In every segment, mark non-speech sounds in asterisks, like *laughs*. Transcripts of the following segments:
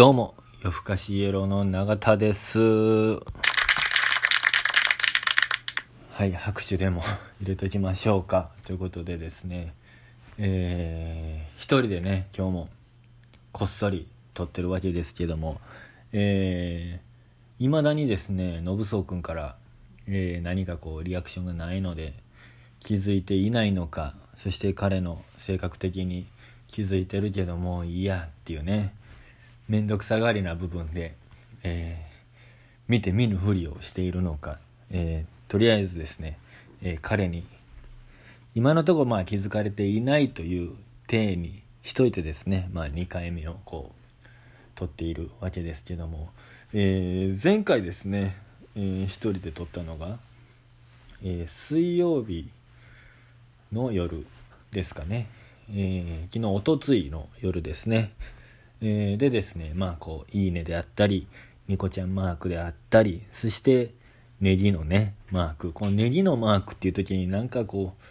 どうも、夜更かしイエローの永田です。はい、拍手でも *laughs* 入れときましょうか。ということでですね、えー、一人でね、今日もこっそり撮ってるわけですけども、えー、未だにですね、信宗君から、えー何かこうリアクションがないので、気づいていないのか、そして彼の性格的に気づいてるけども、いいやっていうね、面倒くさがりな部分で、えー見て見ぬふりをしているのか、えーとりあえずですね、えー彼に今のところまあ気づかれていないという体にしといてですね、まあ、2回目をこう撮っているわけですけども、えー前回ですね、えー一人で撮ったのが、えー水曜日の夜ですかね、えー昨日おとついの夜ですね、えーでですねまあこう「いいね」であったりニコちゃんマークであったりそしてネギのねマーク。このネギのマークっていう時になんかこう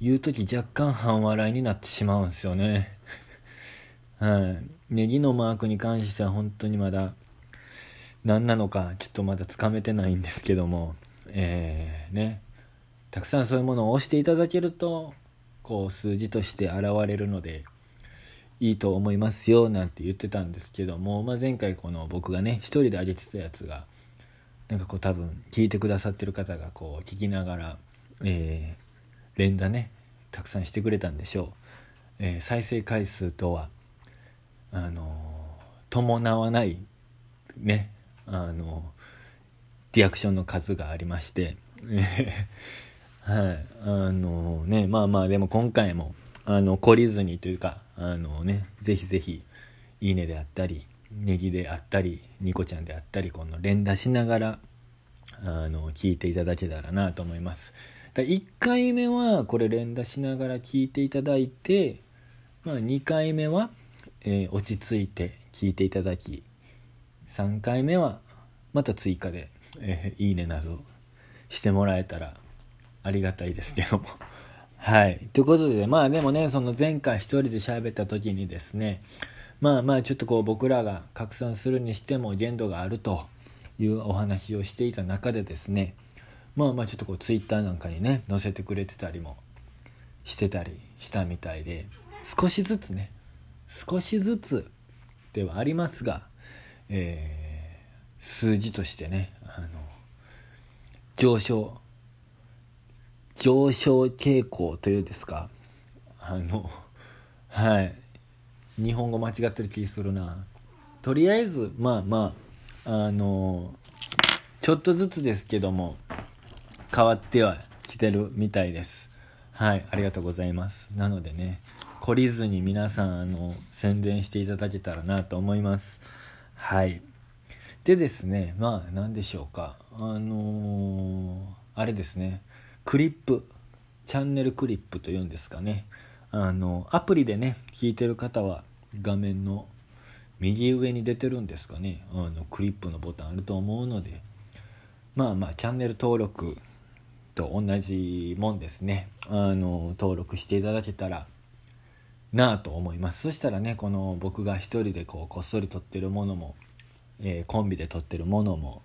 言う時若干半笑いになってしまうんですよね。*laughs* はい。ネギのマークに関しては本当にまだ何なのかちょっとまだつかめてないんですけどもえーね。たくさんそういうものを押していただけるとこう数字として現れるのでいいと思いますよなんて言ってたんですけども、まあ、前回この僕がね一人で上げてたやつがなんかこう多分聞いてくださってる方がこう聞きながら、えー連打ねたくさんしてくれたんでしょう、えー再生回数とはあのー伴わないねあのリアクションの数がありまして、はいあのねまあまあでも今回もあの懲りずにというかあのねぜひぜひ「いいね」であったりネギであったりニコちゃんであったりこの連打しながらあの聞いていただけたらなと思います。だ1回目はこれ連打しながら聞いていただいて、まあ、2回目は、えー落ち着いて聞いていただき3回目はまた追加で「えーいいね」などしてもらえたらありがたいですけども。はい。ということでまあでもねその前回一人で喋った時にですねまあまあちょっとこう僕らが拡散するにしても限度があるというお話をしていた中でですねまあまあちょっとこうツイッターなんかにね載せてくれてたりもしてたりしたみたいで少しずつね少しずつではありますが、えー数字としてねあの上昇上昇傾向というですか？あのはい。日本語間違ってる気するな。とりあえずまあまああのちょっとずつですけども変わってはきてるみたいです。はいありがとうございます。なのでね懲りずに皆さんあの宣伝していただけたらなと思います。はい。でですねまあ何でしょうか。あのーあれですね。クリップチャンネルクリップというんですかね。あのアプリでね聞いてる方は画面の右上に出てるんですかね。あのクリップのボタンあると思うので。まあまあチャンネル登録と同じもんですね。あの登録していただけたらなあと思います。そしたらねこの僕が一人でこうこっそり撮ってるものも、えーコンビで撮ってるものも、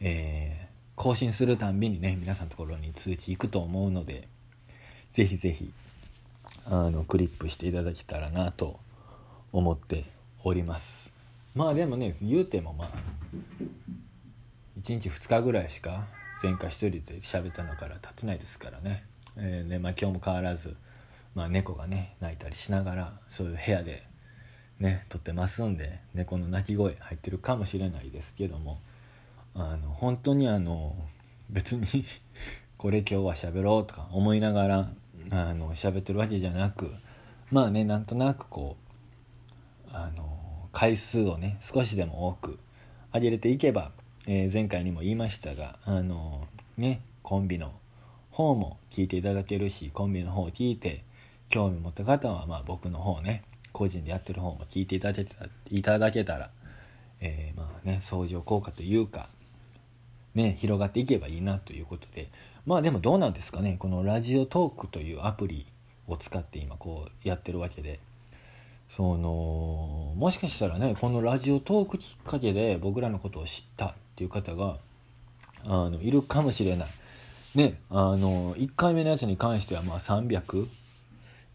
え更新するたんびにね皆さんのところに通知行くと思うのでぜひぜひあのクリップしていただけたらなと思っております。まあでもね言うてもまあ1日2日ぐらいしか前回一人で喋ったのから経ってないですからね,、えーねまあ、今日も変わらず、まあ、猫がね泣いたりしながらそういう部屋でね撮ってますんで猫の鳴き声入ってるかもしれないですけどもあの本当にあの別に *laughs* これ今日は喋ろうとか思いながらあの喋ってるわけじゃなくまあねなんとなくこうあの回数をね少しでも多く上げれていけば、えー前回にも言いましたがあのねコンビの方も聞いていただけるしコンビの方を聞いて興味持った方は、まあ、僕の方ね個人でやってる方も聞いていただけたいただけたら、えーまあね相乗効果というかね、広がっていけばいいなということで。まあでもどうなんですかね。このラジオトークというアプリを使って今こうやってるわけで。そのもしかしたらねこのラジオトークきっかけで僕らのことを知ったっていう方があのいるかもしれない。ねあの1回目のやつに関してはまあ300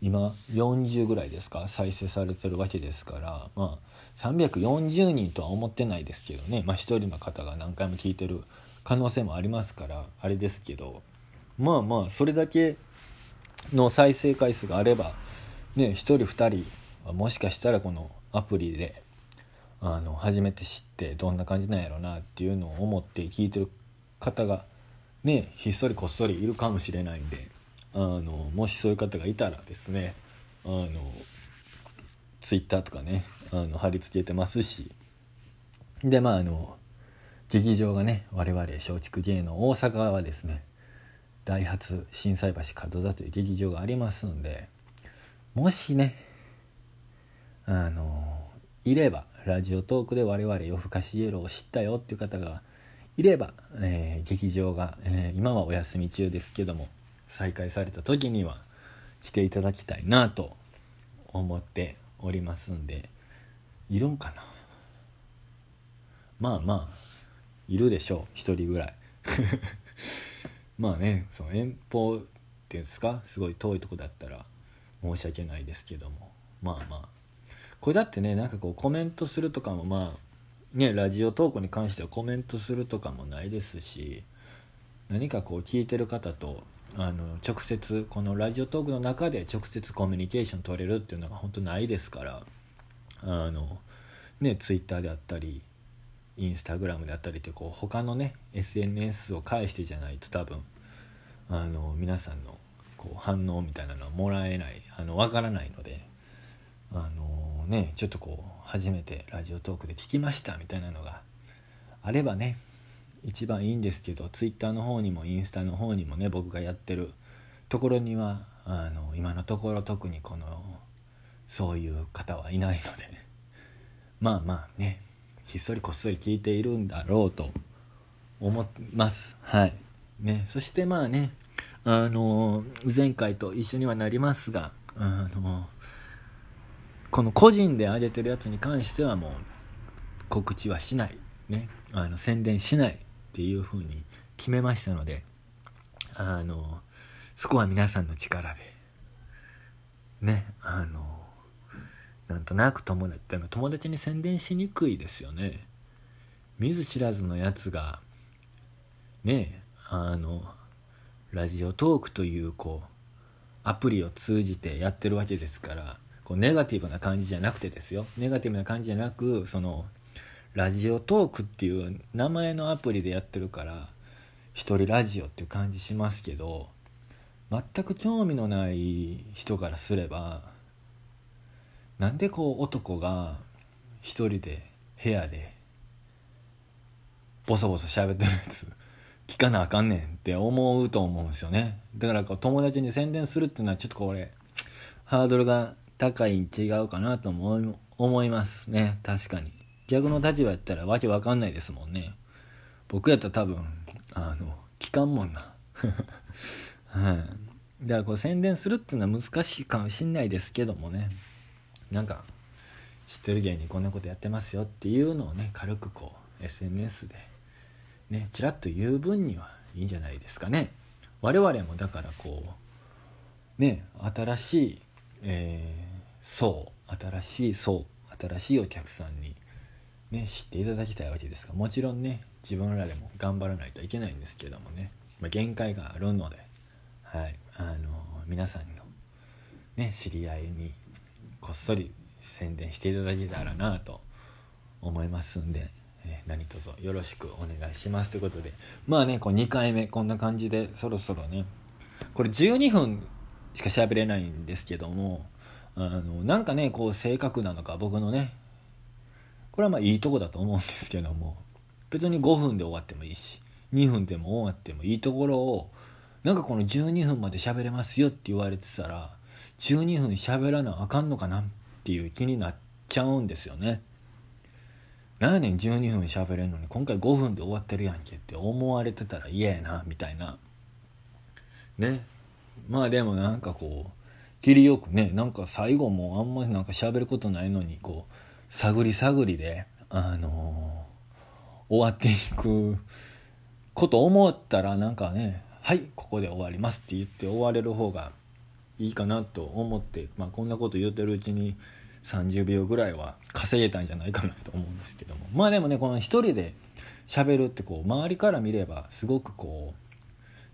今40ぐらいですか。再生されてるわけですから。まあ340人とは思ってないですけどね。まあ1人の方が何回も聞いてる可能性もありますからあれですけどまあまあそれだけの再生回数があればね1人2人もしかしたらこのアプリであの初めて知ってどんな感じなんやろうなっていうのを思って聞いてる方がねひっそりこっそりいるかもしれないんであのもしそういう方がいたらですねあのツイッターとかねあの貼り付けてますしでまああの劇場がね我々松竹芸能大阪はですねダイハツ心斎橋門座という劇場がありますんでもしねあのいればラジオトークで我々夜更かしイエローを知ったよっていう方がいれば、えー、劇場が、えー、今はお休み中ですけども再開された時には来ていただきたいなと思っておりますんでいるんかな？まあまあいるでしょう1人ぐらい。*laughs* まあねその遠方っていうんですかすごい遠いとこだったら申し訳ないですけども。まあまあ。これだってねなんかこうコメントするとかもまあねラジオ投稿に関してはコメントするとかもないですし何かこう聞いてる方とあの直接このラジオトークの中で直接コミュニケーション取れるっていうのが本当ないですからあのねツイッターであったりインスタグラムであったりってこう他のね SNS を介してじゃないと多分あの皆さんのこう反応みたいなのはもらえないあの分からないのであのねちょっとこう初めてラジオトークで聞きましたみたいなのがあればね一番いいんですけどツイッターの方にもインスタの方にもね僕がやってるところにはあの今のところ特にこのそういう方はいないのでまあまあね。ひっそりこっそり聞いているんだろうと思います。はい。ね。そしてまあねあの前回と一緒にはなりますがあのこの個人で上げてるやつに関してはもう告知はしない。ね。あの宣伝しないっていうふうに決めましたのであのそこは皆さんの力でね。あのなんとなく友達って友達に宣伝しにくいですよね。見ず知らずのやつがねあのラジオトークというこうアプリを通じてやってるわけですからこうネガティブな感じじゃなくてですよ。ネガティブな感じじゃなくそのラジオトークっていう名前のアプリでやってるから一人ラジオっていう感じしますけど全く興味のない人からすればなんでこう男が一人で部屋でボソボソ喋ってるやつ聞かなあかんねんって思うと思うんですよね。だからこう友達に宣伝するっていうのはちょっとこれハードルが高いに違うかなと思思いますね。確かに。逆の立場やったらわけわかんないですもんね。僕やったら多分あの聞かんもんな。*laughs* はい。だからこう宣伝するっていうのは難しいかもしんないですけどもね。なんか知ってる芸人こんなことやってますよっていうのをね軽くこう SNS でねちらっと言う分にはいいんじゃないですかね。我々もだからこうね新しい、えー、層新しい層新しいお客さんにね知っていただきたいわけですがもちろんね自分らでも頑張らないといけないんですけどもね、まあ、限界があるのではいあの皆さんのね知り合いにこっそり宣伝していただけたらなと思いますんで、えー、何卒よろしくお願いしますということでまあねこう2回目こんな感じでそろそろねこれ12分しか喋れないんですけどもあのなんかねこう性格なのか僕のねこれはまあいいとこだと思うんですけども別に5分で終わってもいいし2分でも終わってもいいところをなんかこの12分まで喋れますよって言われてたら12分喋らなあかんのかなっていう気になっちゃうんですよね。何やねん12分喋れんのに。今回5分で終わってるやんけって思われてたら嫌やなみたいな。ね。まあでもなんかこう切りよくねなんか最後もあんまりなんか喋ることないのにこう探り探りであの終わっていくこと思ったらなんかね「はいここで終わります」って言って終われる方がいいかなと思って、まあ、こんなこと言ってるうちに30秒ぐらいは稼げたんじゃないかなと思うんですけども。*laughs* まあでもねこの一人で喋るってこう周りから見ればすごくこう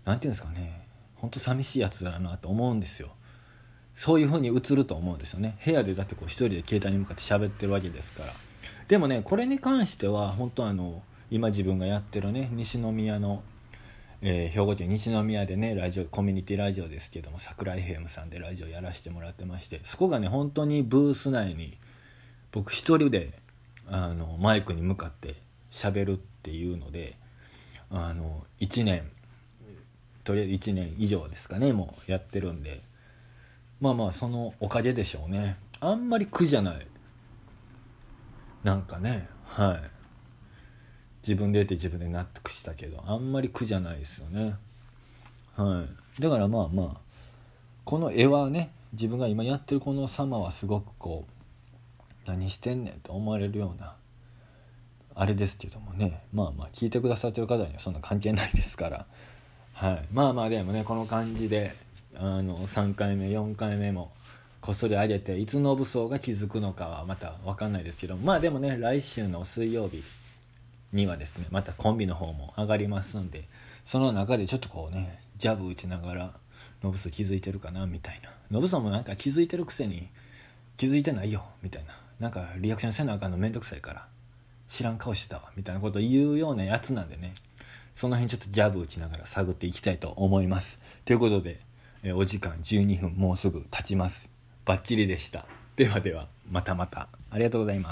何て言うんですかね。ほんと寂しいやつだなと思うんですよ。そういう風に映ると思うんですよね。部屋でだってこう一人で携帯に向かって喋ってるわけですから。でもねこれに関しては本当あの今自分がやってるね西宮のえー、兵庫県西宮でねラジオコミュニティラジオですけども桜井平ムさんでラジオやらせてもらってましてそこがね本当にブース内に僕一人であのマイクに向かって喋るっていうのであの1年とりあえず1年以上ですかねもうやってるんでまあまあそのおかげでしょうね。あんまり苦じゃない。なんかねはい。自分で得て自分で納得したけどあんまり苦じゃないですよね。はい。だからまあまあこの絵はね自分が今やってるこの様はすごくこう何してんねんと思われるようなあれですけどもね。まあまあ聞いてくださってる方にはそんな関係ないですから。はい。まあまあでもねこの感じであの3回目4回目もこっそり上げていつの武装が気づくのかはまた分かんないですけどまあでもね来週の水曜日にはですねまたコンビの方も上がりますんでその中でちょっとこうねジャブ打ちながらノブソ気づいてるかなみたいな。ノブソもなんか気づいてるくせに気づいてないよみたいな。なんかリアクションせなあかんのめんどくさいから知らん顔してたわみたいなこと言うようなやつなんでねその辺ちょっとジャブ打ちながら探っていきたいと思います。ということでえお時間12分もうすぐ経ちます。バッチリでした。ではではまたまた。ありがとうございます。